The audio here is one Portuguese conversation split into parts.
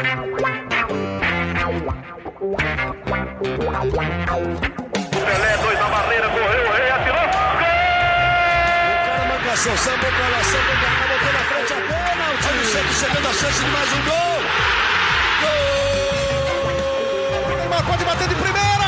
Pelé, dois na barreira, correu, o rei atirou. Gol! O cara marcação, sambou pra lá, sambou pra cá, botou na frente a. Olha o Santos chegando a chance de mais um gol. Gol! Neymar pode bater de primeira.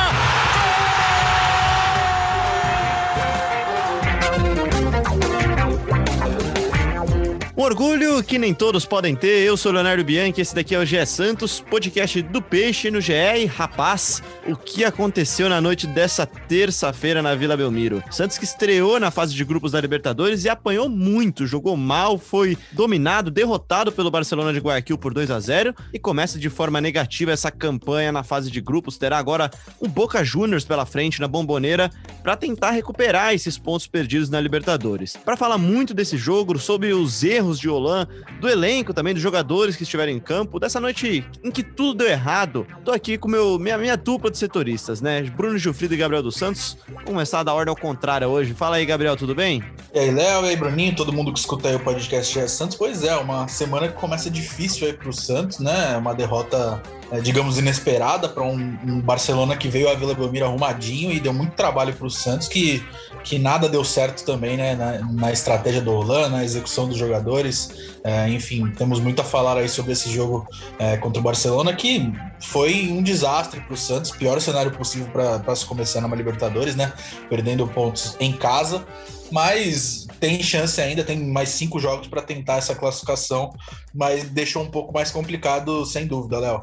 Um orgulho que nem todos podem ter. Eu sou o Leonardo Bianchi, esse daqui é o GE Santos, podcast do Peixe no GE. E, rapaz, o que aconteceu na noite dessa terça-feira na Vila Belmiro? Santos que estreou na fase de grupos da Libertadores e apanhou muito, jogou mal, foi dominado, derrotado pelo Barcelona de Guayaquil por 2 a 0 e começa de forma negativa essa campanha na fase de grupos. Terá agora um Boca Juniors pela frente na bomboneira para tentar recuperar esses pontos perdidos na Libertadores. Para falar muito desse jogo, sobre os erros de Olan, do elenco também, dos jogadores que estiveram em campo, dessa noite em que tudo deu errado. Tô aqui com meu, minha, minha dupla de setoristas, né? Bruno Gilfrido e Gabriel dos Santos. Vamos começar da ordem ao contrário hoje. Fala aí, Gabriel, tudo bem? E aí, Léo, e aí, Bruninho, todo mundo que escuta aí o podcast GE Santos. Pois é, uma semana que começa difícil aí pro Santos, né? Uma derrota é, digamos, inesperada para um, um, Barcelona que veio à Vila Belmiro arrumadinho e deu muito trabalho para o Santos, que, que nada deu certo também né, na, na estratégia do Roland, na execução dos jogadores. É, enfim, temos muito a falar aí sobre esse jogo é, contra o Barcelona, que foi um desastre para o Santos, pior cenário possível para se começar numa Libertadores, né? Perdendo pontos em casa mas tem chance ainda, tem mais cinco jogos para tentar essa classificação, mas deixou um pouco mais complicado, sem dúvida, Léo.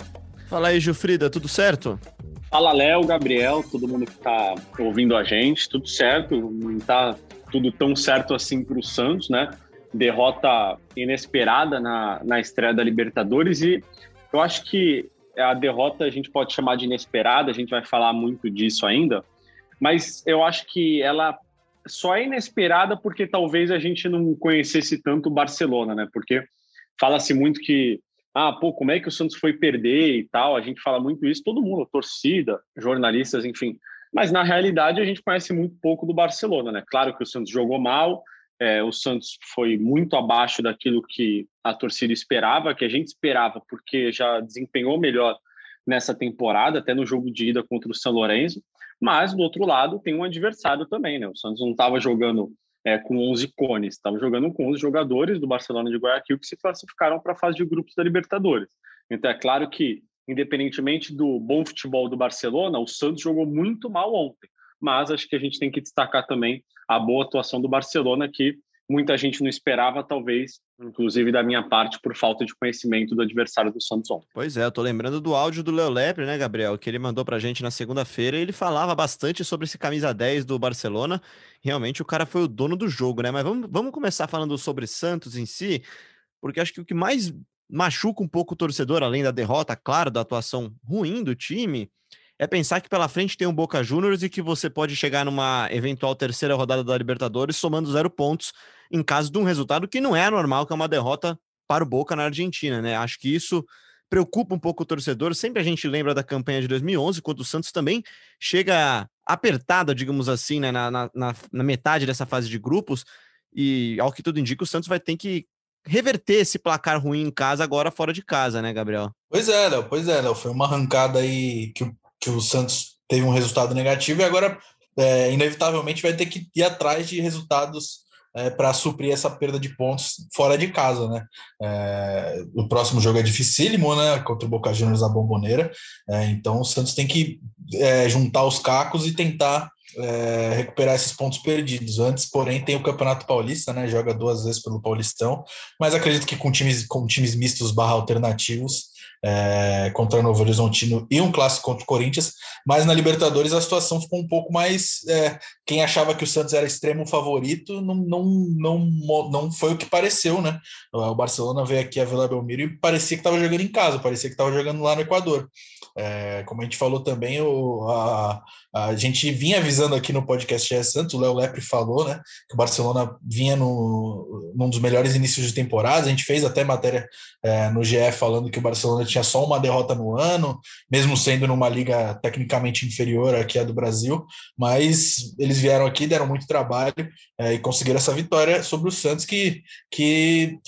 Fala aí, Gilfrida, tudo certo? Fala, Léo, Gabriel, todo mundo que está ouvindo a gente, tudo certo, não está tudo tão certo assim para o Santos, né? Derrota inesperada na, na estreia da Libertadores e eu acho que a derrota a gente pode chamar de inesperada, a gente vai falar muito disso ainda, mas eu acho que ela só é inesperada porque talvez a gente não conhecesse tanto o Barcelona, né? Porque fala-se muito que ah, pô, como é que o Santos foi perder e tal? A gente fala muito isso, todo mundo, torcida, jornalistas, enfim. Mas na realidade a gente conhece muito pouco do Barcelona, né? Claro que o Santos jogou mal, é, o Santos foi muito abaixo daquilo que a torcida esperava, que a gente esperava, porque já desempenhou melhor nessa temporada, até no jogo de ida contra o São Lourenço. Mas do outro lado tem um adversário também, né? O Santos não estava jogando é, com 11 cones. Estava jogando com 11 jogadores do Barcelona de Guayaquil que se classificaram para a fase de grupos da Libertadores. Então é claro que, independentemente do bom futebol do Barcelona, o Santos jogou muito mal ontem. Mas acho que a gente tem que destacar também a boa atuação do Barcelona, que muita gente não esperava, talvez, inclusive da minha parte, por falta de conhecimento do adversário do Santos ontem. Pois é, eu tô lembrando do áudio do Léo Lepre, né, Gabriel, que ele mandou pra gente na segunda-feira, ele falava bastante sobre esse camisa 10 do Barcelona. Realmente o cara foi o dono do jogo, né? Mas vamos, vamos começar falando sobre Santos em si, porque acho que o que mais machuca um pouco o torcedor, além da derrota, claro, da atuação ruim do time, é pensar que pela frente tem um Boca Juniors e que você pode chegar numa eventual terceira rodada da Libertadores somando zero pontos em caso de um resultado que não é normal, que é uma derrota para o Boca na Argentina, né? Acho que isso preocupa um pouco o torcedor. Sempre a gente lembra da campanha de 2011, quando o Santos também chega apertada, digamos assim, né, na, na, na metade dessa fase de grupos. E ao que tudo indica, o Santos vai ter que reverter esse placar ruim em casa agora fora de casa, né, Gabriel? Pois é, Léo, pois é, Léo. Foi uma arrancada aí que o que o Santos teve um resultado negativo e agora, é, inevitavelmente, vai ter que ir atrás de resultados é, para suprir essa perda de pontos fora de casa, né? É, o próximo jogo é dificílimo, né? Contra o Boca Juniors na Bomboneira. É, então o Santos tem que é, juntar os cacos e tentar é, recuperar esses pontos perdidos. Antes, porém, tem o Campeonato Paulista, né? Joga duas vezes pelo Paulistão, mas acredito que com times, com times mistos barra alternativos é, contra o Novo Horizontino e um clássico contra o Corinthians, mas na Libertadores a situação ficou um pouco mais. É, quem achava que o Santos era extremo favorito não, não, não, não foi o que pareceu, né? O Barcelona veio aqui a Vila Belmiro e parecia que estava jogando em casa, parecia que estava jogando lá no Equador. É, como a gente falou também, o, a, a gente vinha avisando aqui no podcast GE Santos, o Léo Lepre falou, né? Que o Barcelona vinha no, num dos melhores inícios de temporada. A gente fez até matéria é, no GE falando que o Barcelona tinha só uma derrota no ano, mesmo sendo numa liga tecnicamente inferior aqui à do Brasil, mas eles vieram aqui, deram muito trabalho é, e conseguiram essa vitória sobre o Santos, que, que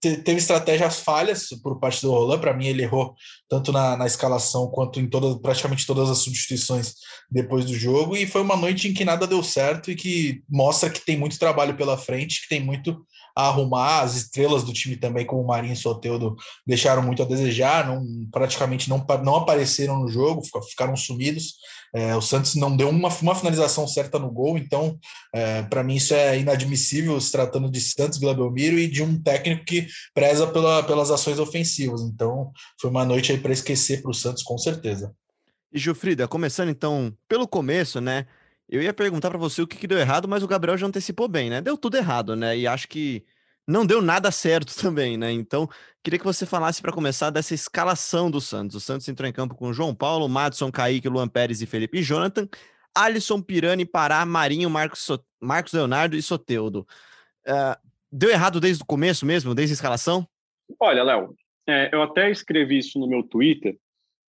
teve estratégias falhas por parte do Roland. Para mim, ele errou tanto na, na escalação quanto em todas, praticamente todas as substituições depois do jogo, e foi uma noite em que nada deu certo e que mostra que tem muito trabalho pela frente, que tem muito a arrumar. As estrelas do time também, como o Marinho e Soteudo, deixaram muito a desejar, não, praticamente não, não apareceram no jogo, ficaram sumidos. É, o Santos não deu uma, uma finalização certa no gol, então, é, para mim, isso é inadmissível se tratando de Santos, Vila Belmiro e de um técnico que preza pela, pelas ações ofensivas. Então, foi uma noite aí para esquecer para o Santos, com certeza. E Gilfrida, começando então pelo começo, né? Eu ia perguntar para você o que, que, deu errado, mas o Gabriel já antecipou bem, né? Deu tudo errado, né? E acho que não deu nada certo também, né? Então, queria que você falasse para começar dessa escalação do Santos. O Santos entrou em campo com João Paulo, Madison, Kaique, Luan Pérez e Felipe Jonathan, Alisson, Pirani, Pará, Marinho, Marcos, so... Marcos Leonardo e Soteudo. Uh, deu errado desde o começo mesmo, desde a escalação? Olha, Léo, é, eu até escrevi isso no meu Twitter,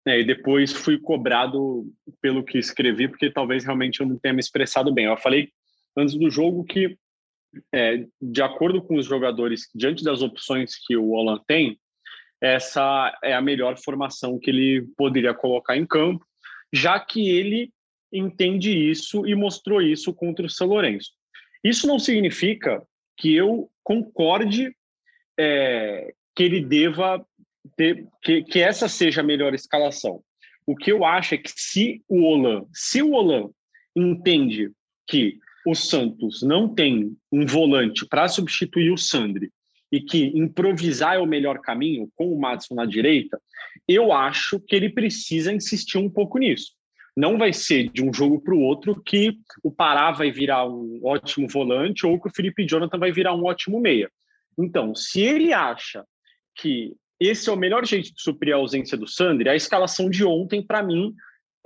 é, e depois fui cobrado pelo que escrevi, porque talvez realmente eu não tenha me expressado bem. Eu falei antes do jogo que, é, de acordo com os jogadores, diante das opções que o Holland tem, essa é a melhor formação que ele poderia colocar em campo, já que ele entende isso e mostrou isso contra o São Lourenço. Isso não significa que eu concorde é, que ele deva ter, que, que essa seja a melhor escalação. O que eu acho é que se o Olan, se o Olan entende que o Santos não tem um volante para substituir o Sandri e que improvisar é o melhor caminho com o Madison na direita, eu acho que ele precisa insistir um pouco nisso. Não vai ser de um jogo para o outro que o Pará vai virar um ótimo volante ou que o Felipe Jonathan vai virar um ótimo meia. Então, se ele acha que esse é o melhor jeito de suprir a ausência do Sandri. A escalação de ontem, para mim,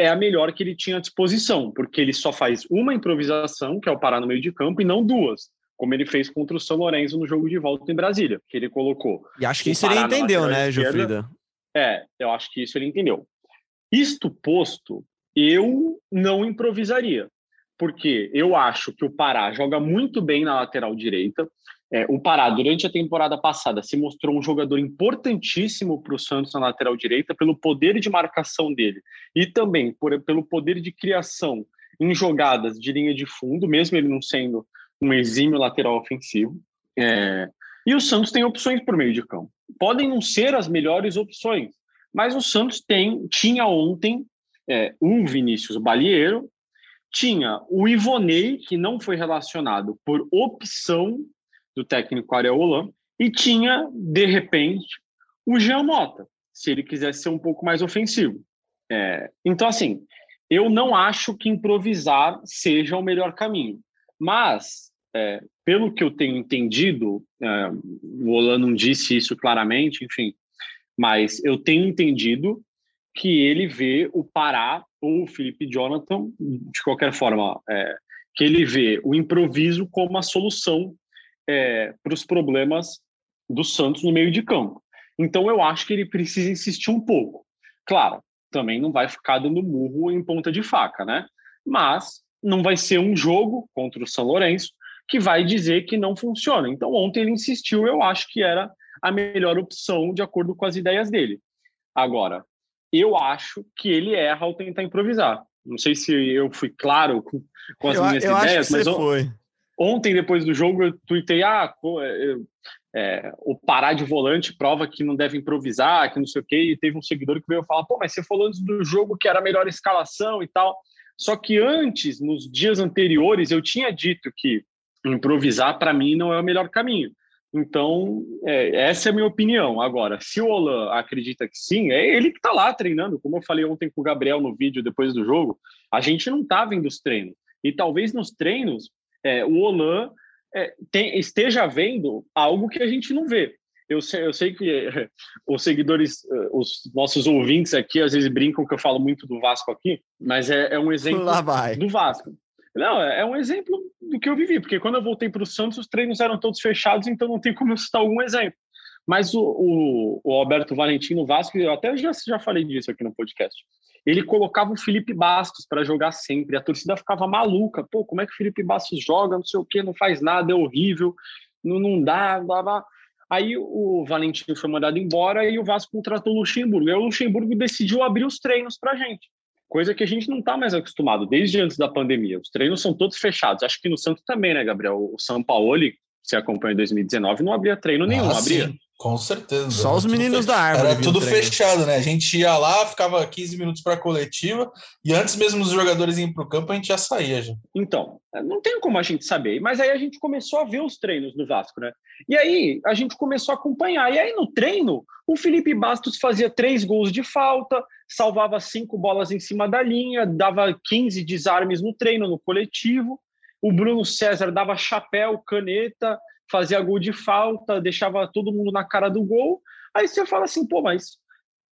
é a melhor que ele tinha à disposição, porque ele só faz uma improvisação, que é o parar no meio de campo, e não duas, como ele fez contra o São Lourenço no jogo de volta em Brasília, que ele colocou. E acho que isso ele entendeu, né, Gilfrida? É, eu acho que isso ele entendeu. Isto posto, eu não improvisaria, porque eu acho que o Pará joga muito bem na lateral direita, é, o Pará, durante a temporada passada, se mostrou um jogador importantíssimo para o Santos na lateral direita, pelo poder de marcação dele e também por, pelo poder de criação em jogadas de linha de fundo, mesmo ele não sendo um exímio lateral ofensivo. É, e o Santos tem opções por meio de campo. Podem não ser as melhores opções, mas o Santos tem, tinha ontem é, um Vinícius Balieiro, tinha o Ivonei, que não foi relacionado por opção do técnico Areola, e tinha, de repente, o Jean Mota, se ele quisesse ser um pouco mais ofensivo. É, então, assim, eu não acho que improvisar seja o melhor caminho, mas, é, pelo que eu tenho entendido, é, o Olan não disse isso claramente, enfim, mas eu tenho entendido que ele vê o Pará ou o Felipe Jonathan, de qualquer forma, é, que ele vê o improviso como a solução é, para os problemas do Santos no meio de campo. Então eu acho que ele precisa insistir um pouco. Claro, também não vai ficar dando murro em ponta de faca, né? Mas não vai ser um jogo contra o São Lourenço que vai dizer que não funciona. Então ontem ele insistiu, eu acho que era a melhor opção de acordo com as ideias dele. Agora, eu acho que ele erra ao tentar improvisar. Não sei se eu fui claro com, com as eu, minhas eu ideias, mas foi. Ontem, depois do jogo, eu tuitei: ah, é, é, o parar de volante prova que não deve improvisar, que não sei o quê. E teve um seguidor que veio falar: pô, mas você falou antes do jogo que era a melhor escalação e tal. Só que antes, nos dias anteriores, eu tinha dito que improvisar, para mim, não é o melhor caminho. Então, é, essa é a minha opinião. Agora, se o Olan acredita que sim, é ele que está lá treinando. Como eu falei ontem com o Gabriel no vídeo depois do jogo, a gente não está vendo os treinos. E talvez nos treinos é, o Olan é, tem, esteja vendo algo que a gente não vê. Eu sei, eu sei que os seguidores, é, os nossos ouvintes aqui, às vezes brincam que eu falo muito do Vasco aqui, mas é, é um exemplo do Vasco. Não, é, é um exemplo do que eu vivi, porque quando eu voltei para o Santos, os treinos eram todos fechados, então não tem como eu citar algum exemplo. Mas o, o, o Alberto Valentim no Vasco, eu até já, já falei disso aqui no podcast. Ele colocava o Felipe Bastos para jogar sempre. A torcida ficava maluca. Pô, como é que o Felipe Bastos joga? Não sei o quê, não faz nada, é horrível, não, não dá, blá, blá. Aí o Valentim foi mandado embora e o Vasco contratou o Luxemburgo. E o Luxemburgo decidiu abrir os treinos para gente coisa que a gente não está mais acostumado desde antes da pandemia. Os treinos são todos fechados. Acho que no Santos também, né, Gabriel? O São Paulo, se acompanha em 2019, não abria treino nenhum, ah, abria. Com certeza. Só os meninos da árvore. Era tudo fechado, né? A gente ia lá, ficava 15 minutos para a coletiva, e antes mesmo dos jogadores irem para o campo, a gente já saía. Já. Então, não tem como a gente saber. Mas aí a gente começou a ver os treinos do Vasco, né? E aí a gente começou a acompanhar. E aí no treino, o Felipe Bastos fazia três gols de falta, salvava cinco bolas em cima da linha, dava 15 desarmes no treino, no coletivo. O Bruno César dava chapéu, caneta, fazia gol de falta, deixava todo mundo na cara do gol. Aí você fala assim, pô, mas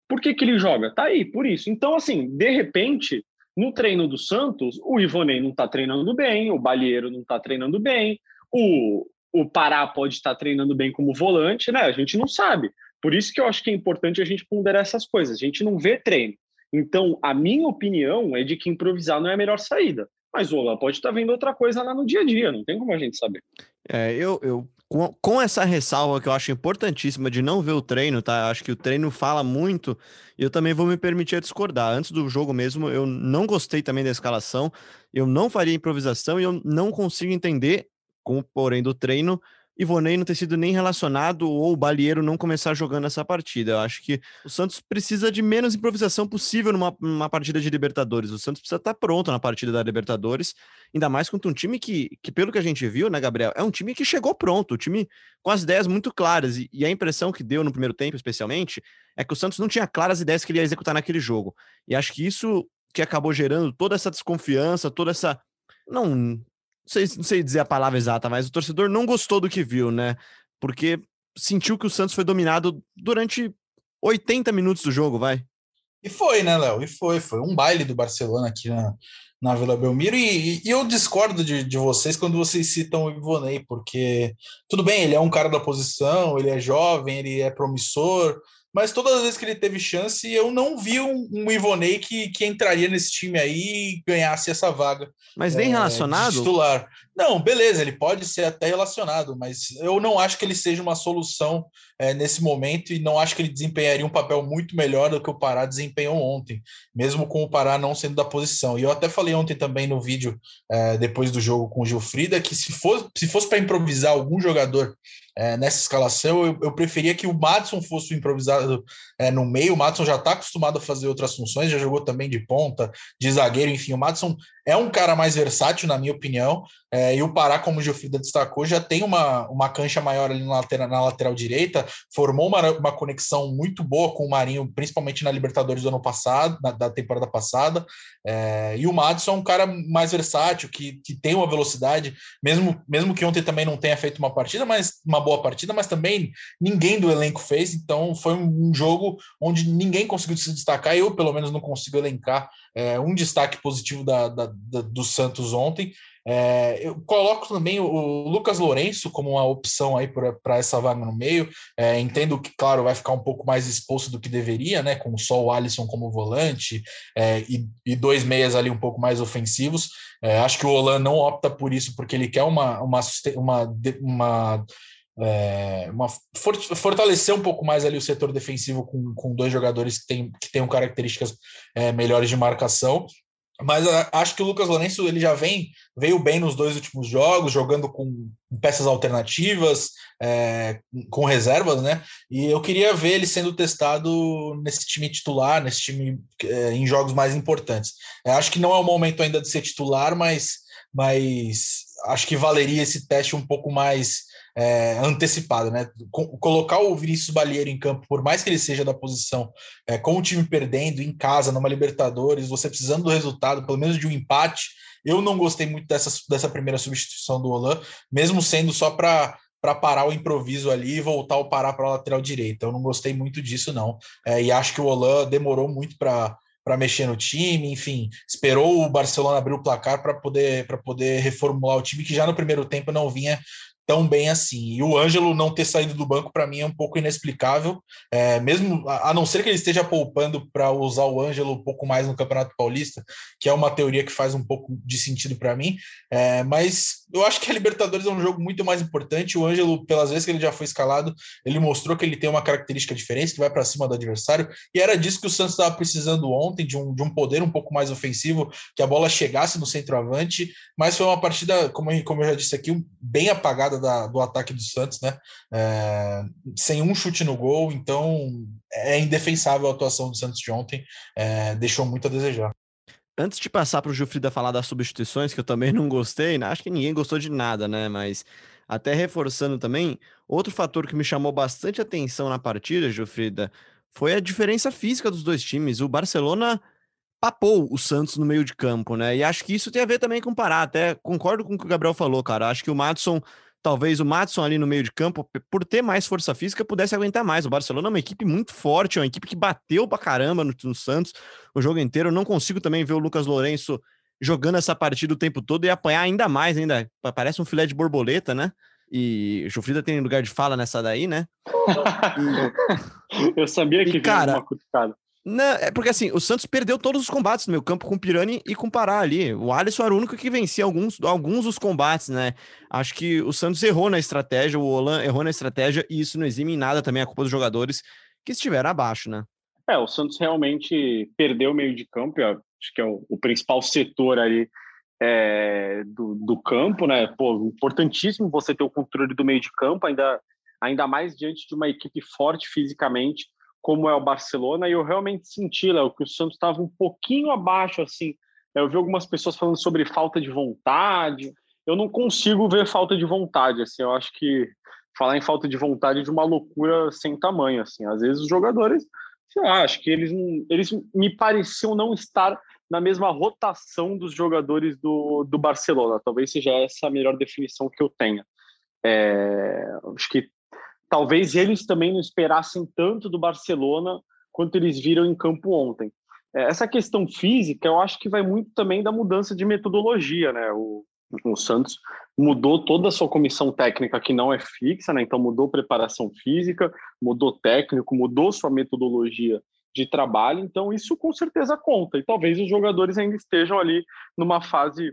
por que, que ele joga? Tá aí, por isso. Então, assim, de repente, no treino do Santos, o Ivonei não tá treinando bem, o Balheiro não tá treinando bem, o, o Pará pode estar treinando bem como volante, né? A gente não sabe. Por isso que eu acho que é importante a gente ponderar essas coisas. A gente não vê treino. Então, a minha opinião é de que improvisar não é a melhor saída. Mas o pode estar vendo outra coisa lá no dia a dia, não tem como a gente saber. É, eu, eu com, com, essa ressalva que eu acho importantíssima de não ver o treino, tá? Acho que o treino fala muito, e eu também vou me permitir discordar. Antes do jogo mesmo, eu não gostei também da escalação, eu não faria improvisação e eu não consigo entender, com porém do treino, Ivonei não ter sido nem relacionado ou o Balieiro não começar jogando essa partida. Eu acho que o Santos precisa de menos improvisação possível numa, numa partida de Libertadores. O Santos precisa estar pronto na partida da Libertadores, ainda mais contra um time que, que, pelo que a gente viu, né, Gabriel, é um time que chegou pronto, um time com as ideias muito claras. E, e a impressão que deu no primeiro tempo, especialmente, é que o Santos não tinha claras ideias que ele ia executar naquele jogo. E acho que isso que acabou gerando toda essa desconfiança, toda essa. Não, sei, não sei dizer a palavra exata, mas o torcedor não gostou do que viu, né? Porque sentiu que o Santos foi dominado durante 80 minutos do jogo, vai. E foi, né, Léo? E foi. Foi um baile do Barcelona aqui na, na Vila Belmiro. E, e eu discordo de, de, vocês quando vocês citam o Ivonei, porque tudo bem, ele é um cara da posição, ele é jovem, ele é promissor, mas todas as vezes que ele teve chance, eu não vi um, um Ivonei que, que entraria nesse time aí e ganhasse essa vaga. Mas nem é, relacionado? Titular. Não, beleza, ele pode ser até relacionado, mas eu não acho que ele seja uma solução é, nesse momento e não acho que ele desempenharia um papel muito melhor do que o Pará desempenhou ontem, mesmo com o Pará não sendo da posição. E eu até falei ontem também no vídeo, é, depois do jogo com o Gilfrida, que se fosse, se fosse para improvisar algum jogador é, nessa escalação, eu, eu, preferia que o Madison fosse improvisado é, no meio. O Madison já está acostumado a fazer outras funções, já jogou também de ponta, de zagueiro, enfim. O Madison é um cara mais versátil, na minha opinião, é, e o Pará, como o Gilfrida destacou, já tem uma, uma cancha maior ali na lateral, na lateral direita, formou uma, uma conexão muito boa com o Marinho, principalmente na Libertadores do ano passado, na, da temporada passada, é, e o Madison é um cara mais versátil, que, que tem uma velocidade, mesmo, mesmo que ontem também não tenha feito uma partida, mas uma boa partida, mas também ninguém do elenco fez, então foi um, jogo onde ninguém conseguiu se destacar, eu pelo menos não consigo elencar é, um destaque positivo da, da, da, do Santos ontem. É, eu coloco também o, Lucas Lourenço como uma opção aí para essa vaga no meio. É, entendo que, claro, vai ficar um pouco mais exposto do que deveria, né? Com só o Alisson como volante é, e, e, dois meias ali um pouco mais ofensivos. É, acho que o Olan não opta por isso porque ele quer uma, uma, uma, uma é, uma, fortalecer um pouco mais ali o setor defensivo com, com dois jogadores que, tem, que tenham características é, melhores de marcação. Mas a, acho que o Lucas Lourenço ele já vem veio bem nos dois últimos jogos, jogando com peças alternativas, é, com reservas, né? E eu queria ver ele sendo testado nesse time titular, nesse time é, em jogos mais importantes. Eu acho que não é o momento ainda de ser titular, mas, mas acho que valeria esse teste um pouco mais é, antecipada, né? Colocar o Vinícius Balieiro em campo, por mais que ele seja da posição, é, com o time perdendo em casa, numa Libertadores, você precisando do resultado, pelo menos de um empate, eu não gostei muito dessa, dessa primeira substituição do Olan, mesmo sendo só para para parar o improviso ali e voltar o parar para a lateral direita. Eu não gostei muito disso, não. É, e acho que o Olan demorou muito para para mexer no time, enfim, esperou o Barcelona abrir o placar para poder, poder reformular o time, que já no primeiro tempo não vinha tão bem assim. E o Ângelo não ter saído do banco, para mim, é um pouco inexplicável, é, mesmo a não ser que ele esteja poupando para usar o Ângelo um pouco mais no Campeonato Paulista, que é uma teoria que faz um pouco de sentido para mim. É, mas eu acho que a Libertadores é um jogo muito mais importante. O Ângelo, pelas vezes que ele já foi escalado, ele mostrou que ele tem uma característica diferente, que vai para cima do adversário, e era disso que o Santos estava precisando ontem, de um, de um poder um pouco mais ofensivo, que a bola chegasse no centroavante, mas foi uma partida, como, como eu já disse aqui, bem apagada da, do ataque do Santos, né? É, sem um chute no gol, então é indefensável a atuação do Santos de ontem, é, deixou muito a desejar. Antes de passar para o Gilfrida falar das substituições, que eu também não gostei, né? acho que ninguém gostou de nada, né? Mas até reforçando também, outro fator que me chamou bastante atenção na partida, Gilfrida, foi a diferença física dos dois times. O Barcelona papou o Santos no meio de campo, né? E acho que isso tem a ver também com o Pará. Até concordo com o que o Gabriel falou, cara. Acho que o Madison talvez o Matson ali no meio de campo, por ter mais força física, pudesse aguentar mais. O Barcelona é uma equipe muito forte, é uma equipe que bateu pra caramba no, no Santos o jogo inteiro. Eu não consigo também ver o Lucas Lourenço jogando essa partida o tempo todo e apanhar ainda mais, ainda. Parece um filé de borboleta, né? E o Jufrida tem lugar de fala nessa daí, né? E... Eu sabia que e, cara, uma cutucada. Não, é porque assim, o Santos perdeu todos os combates no meu campo com o Pirani e com o Pará ali. O Alisson era o único que vencia alguns, alguns dos combates, né? Acho que o Santos errou na estratégia, o Olan errou na estratégia, e isso não exime em nada também a culpa dos jogadores que estiveram abaixo, né? É, o Santos realmente perdeu o meio de campo, acho que é o, o principal setor ali é, do, do campo, né? Pô, importantíssimo você ter o controle do meio de campo, ainda, ainda mais diante de uma equipe forte fisicamente como é o Barcelona, e eu realmente senti, Léo, que o Santos estava um pouquinho abaixo, assim. Eu vi algumas pessoas falando sobre falta de vontade. Eu não consigo ver falta de vontade, assim. Eu acho que falar em falta de vontade é de uma loucura sem tamanho, assim. Às vezes os jogadores, sei lá, acho que eles, eles me pareciam não estar na mesma rotação dos jogadores do, do Barcelona. Talvez seja essa a melhor definição que eu tenha. É, acho que talvez eles também não esperassem tanto do Barcelona quanto eles viram em campo ontem. É, essa questão física, eu acho que vai muito também da mudança de metodologia, né? O, o Santos mudou toda a sua comissão técnica, que não é fixa, né? Então mudou preparação física, mudou técnico, mudou sua metodologia de trabalho, então isso com certeza conta. E talvez os jogadores ainda estejam ali numa fase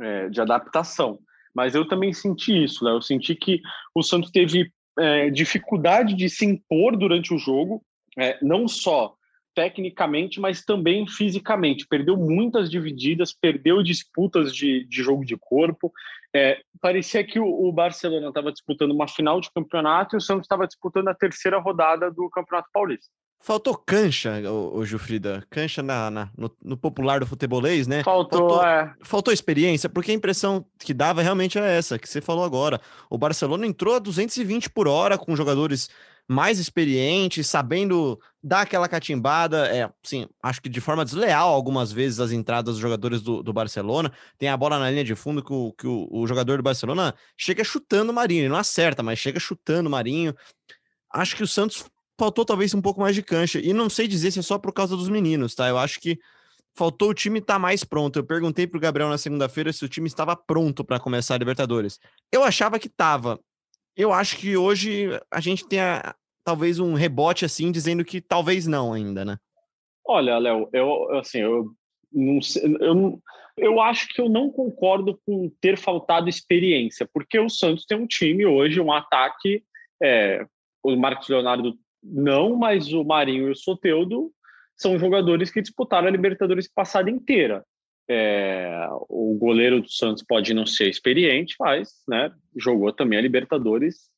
é, de adaptação. Mas eu também senti isso, né? Eu senti que o Santos teve é, dificuldade de se impor durante o jogo, é, não só tecnicamente, mas também fisicamente. Perdeu muitas divididas, perdeu disputas de, de jogo de corpo. É, parecia que o, o Barcelona estava disputando uma final de campeonato e o Santos estava disputando a terceira rodada do Campeonato Paulista. Faltou cancha, o, Gilfrida. Cancha na, na no, no, popular do futebolês, né? Faltou, faltou, é. faltou experiência, porque a impressão que dava realmente é essa, que você falou agora. O Barcelona entrou a 220 por hora com jogadores mais experientes, sabendo dar aquela catimbada. É, sim, acho que de forma desleal algumas vezes as entradas dos jogadores do, do Barcelona. Tem a bola na linha de fundo que, o, que o, o jogador do Barcelona chega chutando o Marinho. Ele não acerta, mas chega chutando o Marinho. Acho que o Santos faltou talvez um pouco mais de cancha. E não sei dizer se é só por causa dos meninos, tá? Eu acho que faltou o time estar tá mais pronto. Eu perguntei pro Gabriel na segunda-feira se o time estava pronto para começar a Libertadores. Eu achava que estava. Eu acho que hoje a gente tem talvez um rebote assim dizendo que talvez não ainda, né? Olha, Léo, eu assim, eu não sei, eu eu acho que eu não concordo com ter faltado experiência, porque o Santos tem um time hoje, um ataque, é, o Marcos Leonardo não, mas o Marinho e o Soteudo são jogadores que disputaram a Libertadores passada inteira. É, o goleiro do Santos pode não ser experiente, mas né, jogou também a Libertadores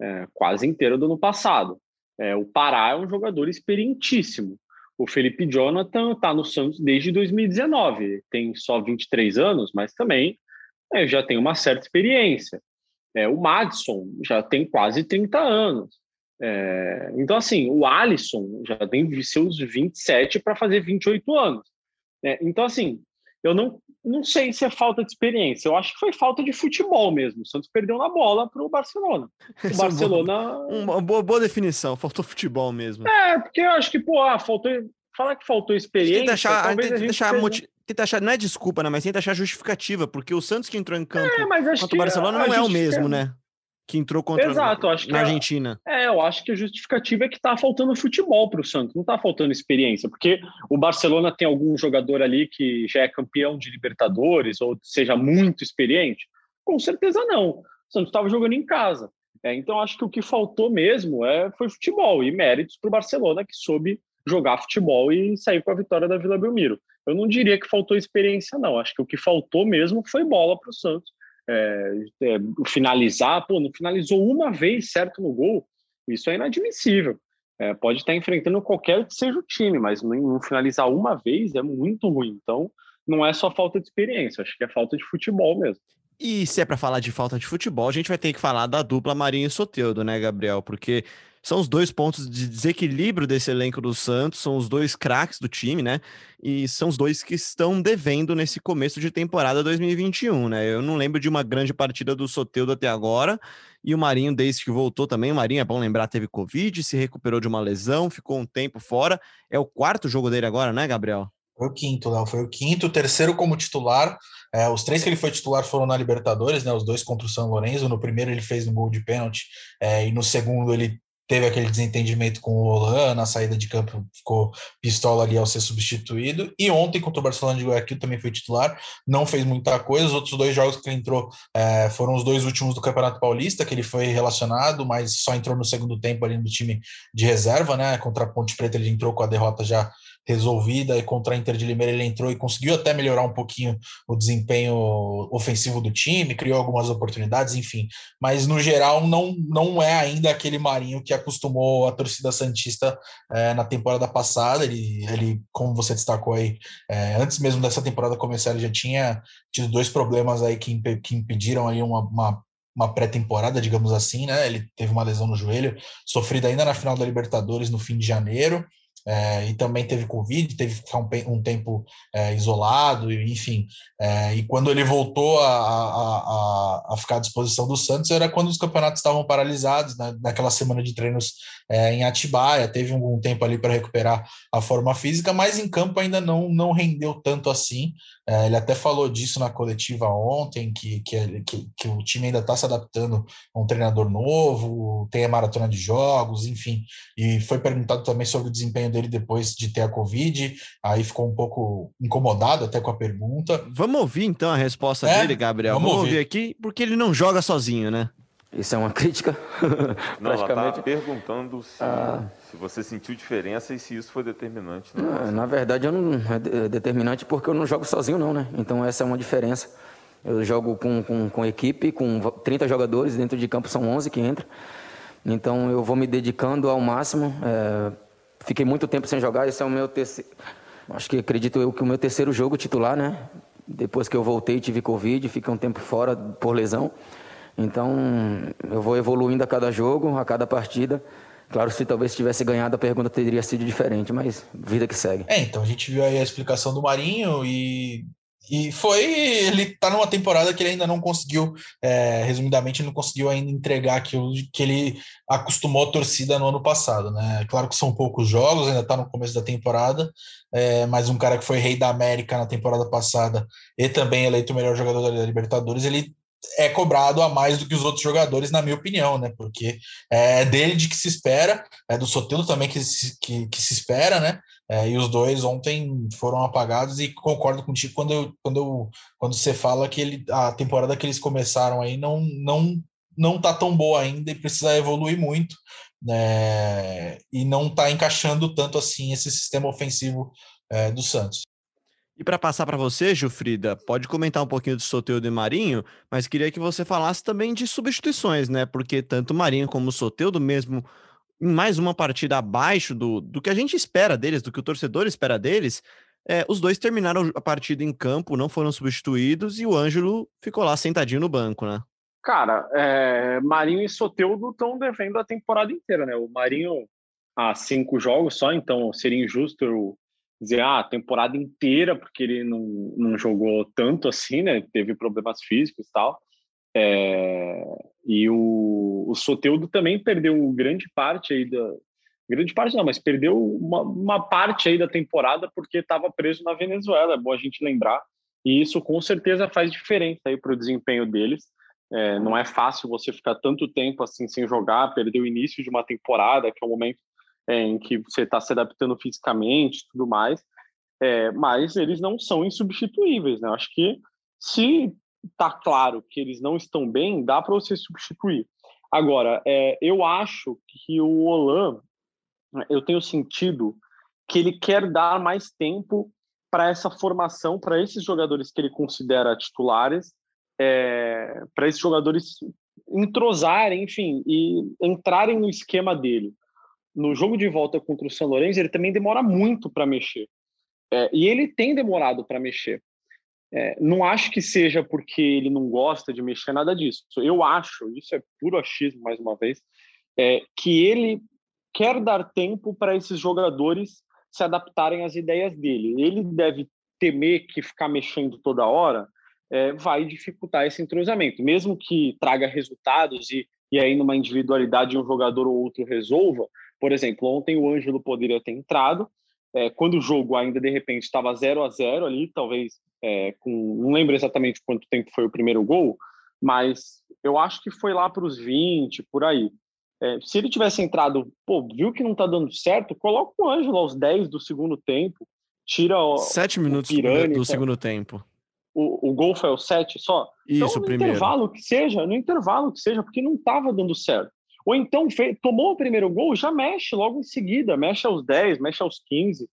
é, quase inteira do ano passado. É, o Pará é um jogador experientíssimo. O Felipe Jonathan está no Santos desde 2019, tem só 23 anos, mas também é, já tem uma certa experiência. É, o Madison já tem quase 30 anos. É, então, assim, o Alisson já tem seus 27 para fazer 28 anos. É, então, assim, eu não, não sei se é falta de experiência. Eu acho que foi falta de futebol mesmo. O Santos perdeu na bola para o Barcelona. O Barcelona. Uma boa, boa definição, faltou futebol mesmo. É, porque eu acho que, pô, ah, faltou. Falar que faltou experiência. Tenta achar, tenta, deixar fez... tenta achar, não é desculpa, né? Mas tenta achar justificativa, porque o Santos que entrou em campo é, contra o Barcelona não é o mesmo, né? Que entrou contra Exato, acho que na é- Argentina. É, eu acho que a justificativa é que tá faltando futebol para o Santos, não tá faltando experiência, porque o Barcelona tem algum jogador ali que já é campeão de Libertadores ou seja muito experiente? Com certeza não. O Santos estava jogando em casa. É, então acho que o que faltou mesmo é, foi futebol e méritos para o Barcelona que soube jogar futebol e sair com a vitória da Vila Belmiro. Eu não diria que faltou experiência, não. Acho que o que faltou mesmo foi bola para o Santos. É, é, finalizar, pô, não finalizou uma vez certo no gol. Isso é inadmissível. É, pode estar enfrentando qualquer que seja o time, mas não, não finalizar uma vez é muito ruim. Então, não é só falta de experiência, acho que é falta de futebol mesmo. E se é pra falar de falta de futebol, a gente vai ter que falar da dupla Marinho e Soteudo, né, Gabriel? Porque são os dois pontos de desequilíbrio desse elenco do Santos, são os dois craques do time, né? E são os dois que estão devendo nesse começo de temporada 2021, né? Eu não lembro de uma grande partida do Soteudo até agora, e o Marinho, desde que voltou também, o Marinho, é bom lembrar, teve Covid, se recuperou de uma lesão, ficou um tempo fora. É o quarto jogo dele agora, né, Gabriel? Foi o quinto, Léo. Foi o quinto, terceiro como titular. É, os três que ele foi titular foram na Libertadores, né? Os dois contra o São Lourenço. No primeiro ele fez um gol de pênalti, é, e no segundo ele teve aquele desentendimento com o Olan, na saída de campo ficou pistola ali ao ser substituído. E ontem contra o Barcelona de Guayaquil também foi titular, não fez muita coisa. Os outros dois jogos que ele entrou é, foram os dois últimos do Campeonato Paulista, que ele foi relacionado, mas só entrou no segundo tempo ali no time de reserva, né? Contra a Ponte Preta ele entrou com a derrota já resolvida e contra a Inter de Limeira ele entrou e conseguiu até melhorar um pouquinho o desempenho ofensivo do time, criou algumas oportunidades, enfim. Mas no geral não, não é ainda aquele Marinho que acostumou a torcida santista é, na temporada passada. Ele, ele, como você destacou aí, é, antes mesmo dessa temporada começar, ele já tinha tido dois problemas aí que, imp que impediram aí uma, uma uma pré-temporada, digamos assim, né? Ele teve uma lesão no joelho, sofrida ainda na final da Libertadores no fim de janeiro. É, e também teve Covid, teve que ficar um, um tempo é, isolado, enfim. É, e quando ele voltou a, a, a, ficar à disposição do Santos, era quando os campeonatos estavam paralisados, né, naquela semana de treinos em Atibaia, teve um, um tempo ali para recuperar a forma física, mas em campo ainda não, não rendeu tanto assim. Ele até falou disso na coletiva ontem, que, que, que, que o time ainda está se adaptando a um treinador novo, tem a maratona de jogos, enfim. E foi perguntado também sobre o desempenho dele depois de ter a Covid, aí ficou um pouco incomodado até com a pergunta. Vamos ouvir então a resposta é, dele, Gabriel. Vamos, vamos ouvir. ouvir aqui, porque ele não joga sozinho, né? Isso é uma crítica. Não, Praticamente. ela tá perguntando se, ah. se você sentiu diferença e se isso foi determinante. Não, na verdade, eu não, é determinante porque eu não jogo sozinho, não, né? Então, essa é uma diferença. Eu jogo com, com, com equipe, com 30 jogadores, dentro de campo são 11 que entram. Então, eu vou me dedicando ao máximo. É, Fiquei muito tempo sem jogar, esse é o meu terceiro. Acho que acredito eu que o meu terceiro jogo titular, né? Depois que eu voltei, tive Covid, fiquei um tempo fora por lesão. Então, eu vou evoluindo a cada jogo, a cada partida. Claro, se talvez tivesse ganhado, a pergunta teria sido diferente, mas vida que segue. É, então a gente viu aí a explicação do Marinho e e foi. Ele tá numa temporada que ele ainda não conseguiu, é, resumidamente, não conseguiu ainda entregar aquilo que ele acostumou a torcida no ano passado, né? Claro que são poucos jogos, ainda tá no começo da temporada, é, mas um cara que foi rei da América na temporada passada e também eleito o melhor jogador da Libertadores, ele é cobrado a mais do que os outros jogadores, na minha opinião, né? Porque é dele de que se espera, é do Sotelo também que se, que, que se espera, né? É, e os dois ontem foram apagados e concordo contigo quando, eu, quando, eu, quando você fala que ele, a temporada que eles começaram aí não, não, não tá tão boa ainda e precisa evoluir muito. Né? E não tá encaixando tanto assim esse sistema ofensivo é, do Santos. E para passar para você, Jufrida, pode comentar um pouquinho do Soteudo e Marinho, mas queria que você falasse também de substituições, né? Porque tanto Marinho como Soteudo, mesmo em mais uma partida abaixo do, do que a gente espera deles, do que o torcedor espera deles, é, os dois terminaram a partida em campo, não foram substituídos e o Ângelo ficou lá sentadinho no banco, né? Cara, é, Marinho e Soteudo estão devendo a temporada inteira, né? O Marinho há cinco jogos só, então seria injusto eu dizer, ah, a temporada inteira, porque ele não, não jogou tanto assim, né? Teve problemas físicos e tal. É, e o, o Soteudo também perdeu grande parte aí da. Grande parte não, mas perdeu uma, uma parte aí da temporada porque estava preso na Venezuela, é bom a gente lembrar. E isso com certeza faz diferença aí para o desempenho deles. É, não é fácil você ficar tanto tempo assim sem jogar, perder o início de uma temporada, que é um momento é, em que você está se adaptando fisicamente tudo mais. É, mas eles não são insubstituíveis, né? Acho que se está claro que eles não estão bem, dá para você substituir. Agora, é, eu acho que o Olan, eu tenho sentido que ele quer dar mais tempo para essa formação, para esses jogadores que ele considera titulares, é, para esses jogadores entrosarem, enfim, e entrarem no esquema dele. No jogo de volta contra o São Lourenço, ele também demora muito para mexer. É, e ele tem demorado para mexer. É, não acho que seja porque ele não gosta de mexer nada disso. Eu acho, isso é puro achismo mais uma vez, é, que ele quer dar tempo para esses jogadores se adaptarem às ideias dele. Ele deve temer que ficar mexendo toda hora é, vai dificultar esse entrosamento, mesmo que traga resultados e, e aí numa individualidade um jogador ou outro resolva. Por exemplo, ontem o Ângelo poderia ter entrado, é, quando o jogo ainda de repente estava 0 a 0 ali, talvez é, com não lembro exatamente quanto tempo foi o primeiro gol, mas eu acho que foi lá para os 20, por aí. É, se ele tivesse entrado, pô, viu que não está dando certo, coloca o Ângelo aos 10 do segundo tempo, tira o. Sete minutos Pirani, do, do segundo tempo. O, o gol foi o 7 só? Isso, então, no primeiro. intervalo que seja, no intervalo que seja, porque não estava dando certo. Ou então fez, tomou o primeiro gol, já mexe logo em seguida, mexe aos 10, mexe aos 15.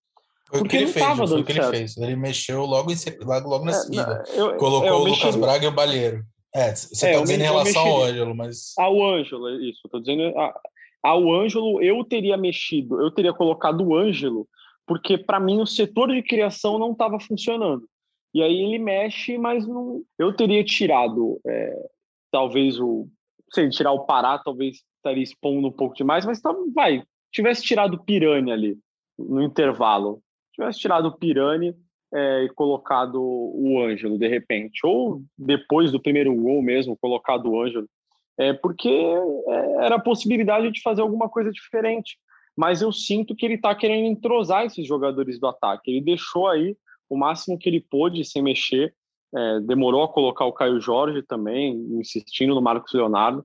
Foi porque ele fez, foi o que certo. ele fez. Ele mexeu logo, em, logo, logo na é, seguida. Eu, Colocou eu o mexi... Lucas Braga e o Balheiro. É, você está é, dizendo em relação ao Ângelo, mas. Ao Ângelo, é isso. Estou dizendo. Ao Ângelo, eu teria mexido, eu teria colocado o Ângelo, porque para mim o setor de criação não estava funcionando. E aí ele mexe, mas não. Eu teria tirado, é, talvez o. Sei, tirar o Pará, talvez estaria expondo um pouco demais, mas tá, vai, tivesse tirado o Pirani ali no intervalo, tivesse tirado o Pirani é, e colocado o Ângelo de repente, ou depois do primeiro gol mesmo, colocado o Ângelo, é, porque é, era a possibilidade de fazer alguma coisa diferente. Mas eu sinto que ele está querendo entrosar esses jogadores do ataque. Ele deixou aí o máximo que ele pôde sem mexer. É, demorou a colocar o Caio Jorge também, insistindo no Marcos Leonardo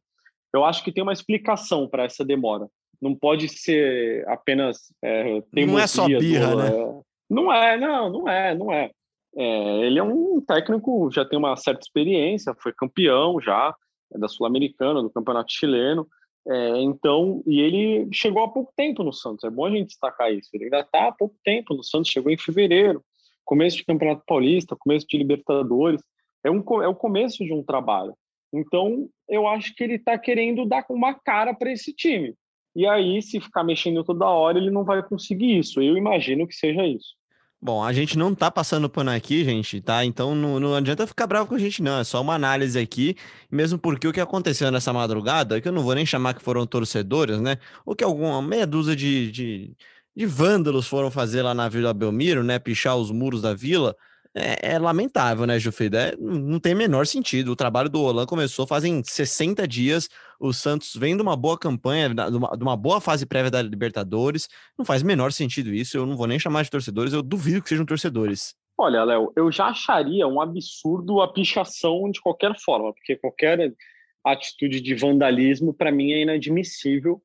eu acho que tem uma explicação para essa demora. Não pode ser apenas. É, não é só birra, do, né? É... Não é, não, não é, não é. é. Ele é um técnico, já tem uma certa experiência, foi campeão já é da Sul-Americana, do Campeonato Chileno. É, então, e ele chegou há pouco tempo no Santos. É bom a gente destacar isso. Ele ainda está há pouco tempo no Santos. Chegou em fevereiro, começo de Campeonato Paulista, começo de Libertadores. É, um, é o começo de um trabalho. Então, eu acho que ele está querendo dar uma cara para esse time. E aí, se ficar mexendo toda hora, ele não vai conseguir isso. Eu imagino que seja isso. Bom, a gente não tá passando pano aqui, gente, tá? Então não, não adianta ficar bravo com a gente, não. É só uma análise aqui, mesmo porque o que aconteceu nessa madrugada, que eu não vou nem chamar que foram torcedores, né? Ou que alguma meia dúzia de, de, de vândalos foram fazer lá na Vila Belmiro, né? Pichar os muros da vila é, é lamentável, né, Jufrida? É, não tem menor sentido. O trabalho do Olan começou fazem 60 dias. O Santos vem de uma boa campanha, de uma, de uma boa fase prévia da Libertadores. Não faz menor sentido isso. Eu não vou nem chamar de torcedores, eu duvido que sejam torcedores. Olha, Léo, eu já acharia um absurdo a pichação de qualquer forma, porque qualquer atitude de vandalismo, para mim, é inadmissível.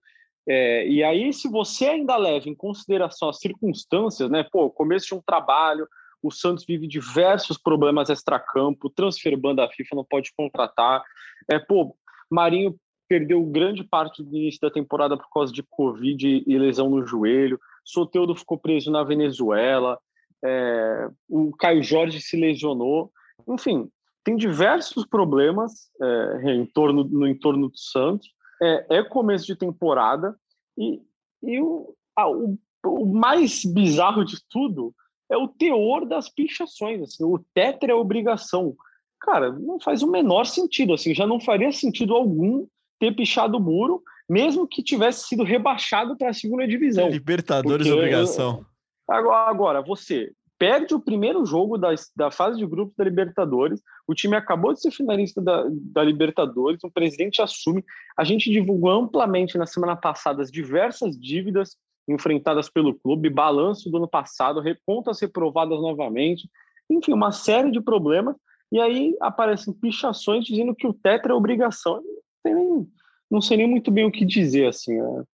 É, e aí, se você ainda leva em consideração as circunstâncias, né? Pô, começo de um trabalho, o Santos vive diversos problemas extracampo, transfer banda FIFA não pode contratar. É, pô, Marinho perdeu grande parte do início da temporada por causa de Covid e lesão no joelho. Soteudo ficou preso na Venezuela. É, o Caio Jorge se lesionou. Enfim, tem diversos problemas é, em torno, no entorno do Santos. É, é começo de temporada e, e o, o, o mais bizarro de tudo é o teor das pichações. Assim, o tetra é obrigação. Cara, não faz o menor sentido. Assim, já não faria sentido algum ter pichado o muro, mesmo que tivesse sido rebaixado para a segunda divisão. Libertadores Porque, obrigação. Agora, agora, você perde o primeiro jogo da, da fase de grupos da Libertadores, o time acabou de ser finalista da, da Libertadores, o presidente assume. A gente divulgou amplamente na semana passada as diversas dívidas enfrentadas pelo clube, balanço do ano passado, contas reprovadas novamente, enfim, uma série de problemas. E aí aparecem pichações dizendo que o tetra é obrigação. Não, nem, não sei nem muito bem o que dizer, assim. Né?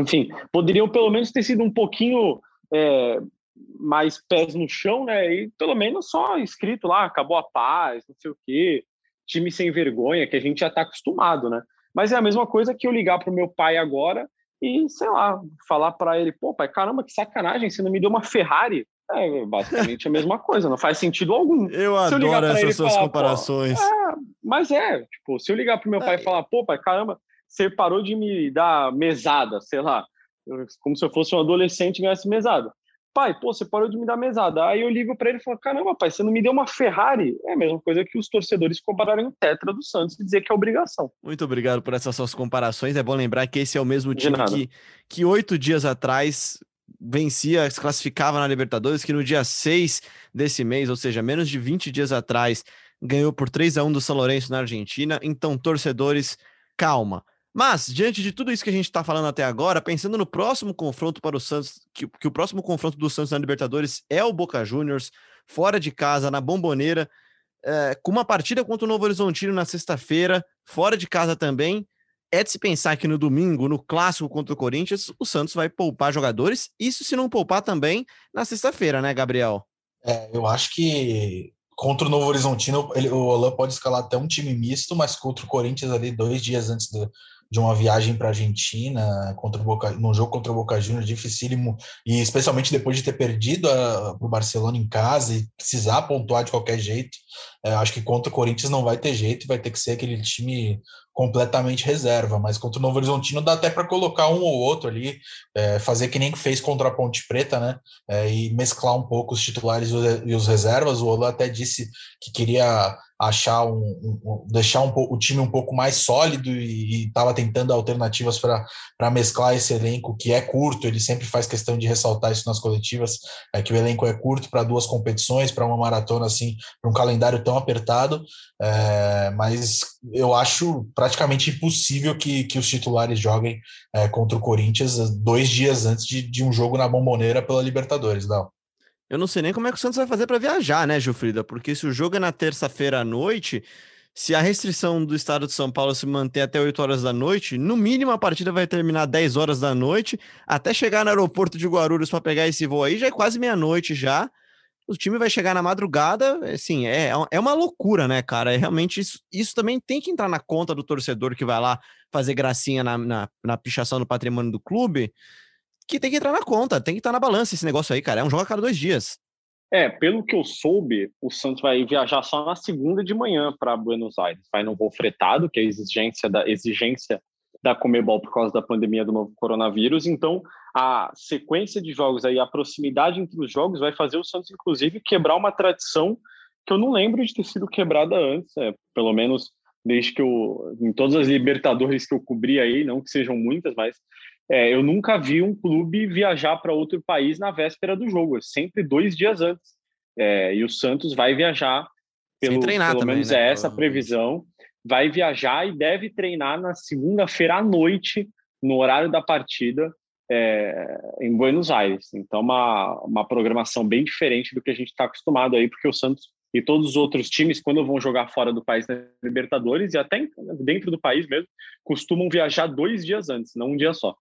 Enfim, poderiam pelo menos ter sido um pouquinho é, mais pés no chão, né? E pelo menos só escrito lá, acabou a paz, não sei o quê, time sem vergonha, que a gente já está acostumado, né? Mas é a mesma coisa que eu ligar para o meu pai agora e, sei lá, falar para ele, pô, pai, caramba, que sacanagem, você não me deu uma Ferrari. É basicamente a mesma coisa, não faz sentido algum. Eu se adoro eu essas suas falar, comparações. É, mas é, tipo, se eu ligar pro meu pai e é. falar, pô, pai, caramba, você parou de me dar mesada, sei lá, como se eu fosse um adolescente e ganhasse mesada pai, pô, você parou de me dar mesada. Aí eu ligo para ele e falo, caramba, pai, você não me deu uma Ferrari. É a mesma coisa que os torcedores compararem o Tetra do Santos e dizer que é obrigação. Muito obrigado por essas suas comparações. É bom lembrar que esse é o mesmo time que, que oito dias atrás vencia, se classificava na Libertadores, que no dia 6 desse mês, ou seja, menos de 20 dias atrás, ganhou por 3 a 1 do São Lourenço na Argentina. Então, torcedores, calma. Mas, diante de tudo isso que a gente está falando até agora, pensando no próximo confronto para o Santos, que, que, o próximo confronto do Santos na Libertadores é o Boca Juniors, fora de casa, na Bomboneira, é, com uma partida contra o Novo Horizontino na sexta-feira, fora de casa também. É de se pensar que no domingo, no clássico contra o Corinthians, o Santos vai poupar jogadores, isso se não poupar também na sexta-feira, né, Gabriel? É, eu acho que contra o Novo Horizontino, ele, o Olan pode escalar até um time misto, mas contra o Corinthians ali, dois dias antes do, de uma viagem para a Argentina contra o Boca, num jogo contra o Boca Juniors dificílimo e especialmente depois de ter perdido para o Barcelona em casa e precisar pontuar de qualquer jeito, é, acho que contra o Corinthians não vai ter jeito, vai ter que ser aquele time completamente reserva, mas contra o Novo Horizontino dá até para colocar um ou outro ali, é, fazer que nem fez contra a Ponte Preta, né? É, e mesclar um pouco os titulares e os reservas. O Ola até disse que queria achar um, um deixar um, o time um pouco mais sólido e estava tentando alternativas para mesclar esse elenco que é curto. Ele sempre faz questão de ressaltar isso nas coletivas, é que o elenco é curto para duas competições, para uma maratona assim, para um calendário tão apertado. É, mas eu acho praticamente impossível que, que os titulares joguem é, contra o Corinthians dois dias antes de, de um jogo na Bomboneira pela Libertadores, não. Eu não sei nem como é que o Santos vai fazer para viajar, né, Gilfrida? Porque se o jogo é na terça-feira à noite, se a restrição do estado de São Paulo se manter até 8 horas da noite, no mínimo a partida vai terminar 10 horas da noite, até chegar no aeroporto de Guarulhos para pegar esse voo aí, já é quase meia-noite já. O time vai chegar na madrugada, assim, é, é uma loucura, né, cara? É realmente isso, isso também tem que entrar na conta do torcedor que vai lá fazer gracinha na, na, na pichação do patrimônio do clube que tem que entrar na conta, tem que estar na balança esse negócio aí, cara. É um jogo a cada dois dias. É, pelo que eu soube, o Santos vai viajar só na segunda de manhã para Buenos Aires. Vai no voo fretado, que é a exigência da exigência da Comebol por causa da pandemia do novo coronavírus. Então, a sequência de jogos aí, a proximidade entre os jogos vai fazer o Santos, inclusive, quebrar uma tradição que eu não lembro de ter sido quebrada antes, é, pelo menos desde que eu, em todas as Libertadores que eu cobri aí, não que sejam muitas, mas é, eu nunca vi um clube viajar para outro país na véspera do jogo, é sempre dois dias antes. É, e o Santos vai viajar, pelo, pelo também, menos né? é essa a previsão, vai viajar e deve treinar na segunda-feira à noite, no horário da partida, é, em Buenos Aires. Então, uma, uma programação bem diferente do que a gente está acostumado aí, porque o Santos e todos os outros times, quando vão jogar fora do país na Libertadores e até dentro do país mesmo, costumam viajar dois dias antes, não um dia só.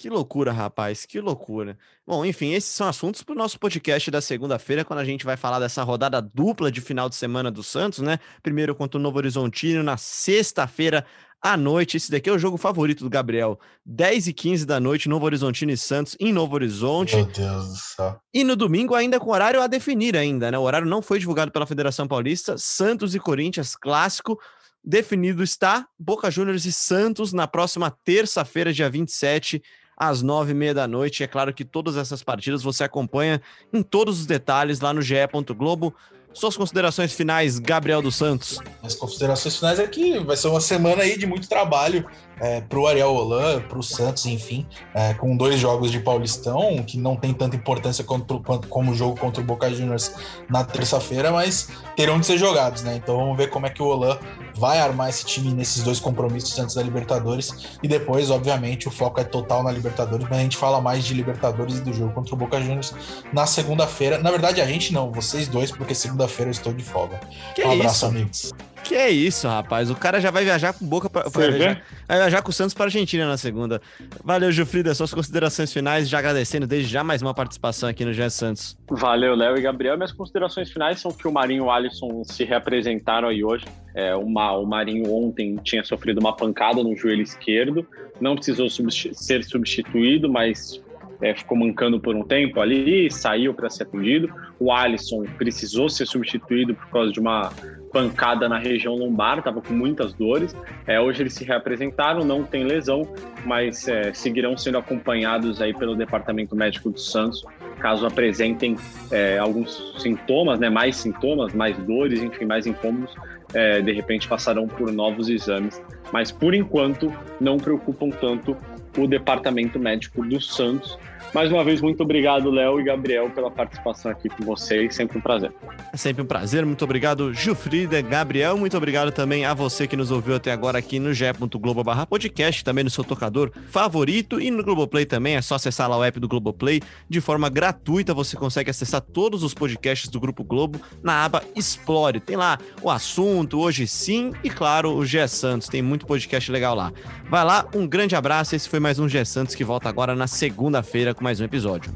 Que loucura, rapaz, que loucura. Bom, enfim, esses são assuntos para o nosso podcast da segunda-feira, quando a gente vai falar dessa rodada dupla de final de semana do Santos, né? Primeiro contra o Novo Horizontino, na sexta-feira à noite. Esse daqui é o jogo favorito do Gabriel. 10 e 15 da noite, Novo Horizontino e Santos em Novo Horizonte. Meu Deus do céu. E no domingo, ainda com horário a definir ainda, né? O horário não foi divulgado pela Federação Paulista. Santos e Corinthians, clássico. Definido está Boca Juniors e Santos na próxima terça-feira, dia 27 às nove e meia da noite. É claro que todas essas partidas você acompanha em todos os detalhes lá no ge. Globo. Suas considerações finais, Gabriel dos Santos. As considerações finais é que vai ser uma semana aí de muito trabalho é, para o Ariel Holan, para o Santos, enfim, é, com dois jogos de Paulistão, que não tem tanta importância quanto, quanto como o jogo contra o Boca Juniors na terça-feira, mas terão de ser jogados, né? Então vamos ver como é que o Holan vai armar esse time nesses dois compromissos antes da Libertadores e depois, obviamente, o foco é total na Libertadores, mas a gente fala mais de Libertadores e do jogo contra o Boca Juniors na segunda-feira. Na verdade, a gente não, vocês dois, porque segunda-feira eu estou de folga. Que um abraço, isso? amigos. Que é isso, rapaz. O cara já vai viajar com boca pra, vai, viajar, vai viajar com o Santos para Argentina na segunda. Valeu, Gilfrida. Suas considerações finais, já agradecendo desde já mais uma participação aqui no GE Santos. Valeu, Léo e Gabriel. Minhas considerações finais são que o Marinho e o Alisson se reapresentaram aí hoje. É, uma, o Marinho ontem tinha sofrido uma pancada no joelho esquerdo, não precisou substi ser substituído, mas é, ficou mancando por um tempo ali, saiu para ser atendido. O Alisson precisou ser substituído por causa de uma pancada na região lombar, estava com muitas dores. É, hoje eles se reapresentaram, não tem lesão, mas é, seguirão sendo acompanhados aí pelo Departamento Médico do Santos, caso apresentem é, alguns sintomas, né, mais sintomas, mais dores, enfim, mais incômodos, é, de repente passarão por novos exames. Mas por enquanto não preocupam tanto o Departamento Médico do Santos. Mais uma vez, muito obrigado, Léo e Gabriel, pela participação aqui com vocês. Sempre um prazer. É sempre um prazer. Muito obrigado, Gilfrida, Gabriel. Muito obrigado também a você que nos ouviu até agora aqui no ge.globo barra podcast, também no seu tocador favorito e no Globoplay também. É só acessar lá o app do Globoplay. De forma gratuita, você consegue acessar todos os podcasts do Grupo Globo na aba Explore. Tem lá o assunto, hoje sim, e claro, o G Santos. Tem muito podcast legal lá. Vai lá, um grande abraço. Esse foi mais um G Santos que volta agora na segunda-feira com mais um episódio.